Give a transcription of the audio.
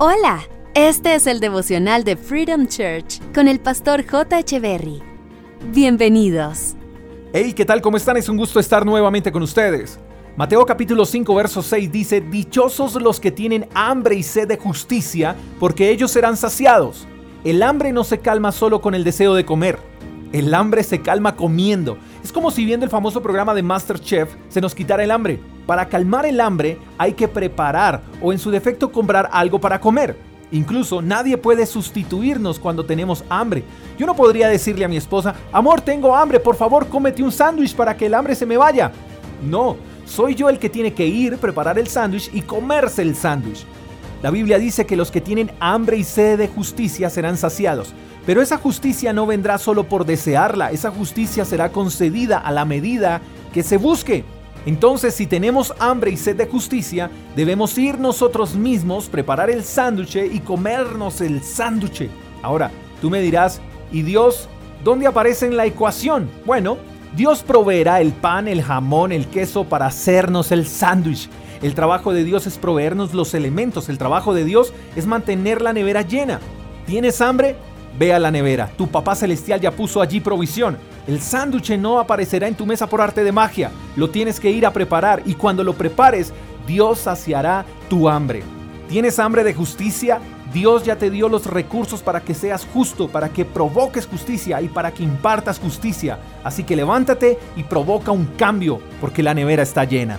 Hola, este es el devocional de Freedom Church con el pastor J. Echeverry. Bienvenidos. Hey, ¿qué tal? ¿Cómo están? Es un gusto estar nuevamente con ustedes. Mateo capítulo 5, verso 6 dice, Dichosos los que tienen hambre y sed de justicia, porque ellos serán saciados. El hambre no se calma solo con el deseo de comer. El hambre se calma comiendo. Es como si viendo el famoso programa de MasterChef se nos quitara el hambre. Para calmar el hambre hay que preparar o en su defecto comprar algo para comer. Incluso nadie puede sustituirnos cuando tenemos hambre. Yo no podría decirle a mi esposa, amor, tengo hambre, por favor cómete un sándwich para que el hambre se me vaya. No, soy yo el que tiene que ir, preparar el sándwich y comerse el sándwich. La Biblia dice que los que tienen hambre y sed de justicia serán saciados. Pero esa justicia no vendrá solo por desearla, esa justicia será concedida a la medida que se busque. Entonces, si tenemos hambre y sed de justicia, debemos ir nosotros mismos, preparar el sándwich y comernos el sándwich. Ahora, tú me dirás, ¿y Dios dónde aparece en la ecuación? Bueno, Dios proveerá el pan, el jamón, el queso para hacernos el sándwich. El trabajo de Dios es proveernos los elementos, el trabajo de Dios es mantener la nevera llena. ¿Tienes hambre? Ve a la nevera, tu papá celestial ya puso allí provisión. El sándwich no aparecerá en tu mesa por arte de magia, lo tienes que ir a preparar y cuando lo prepares, Dios saciará tu hambre. ¿Tienes hambre de justicia? Dios ya te dio los recursos para que seas justo, para que provoques justicia y para que impartas justicia. Así que levántate y provoca un cambio, porque la nevera está llena.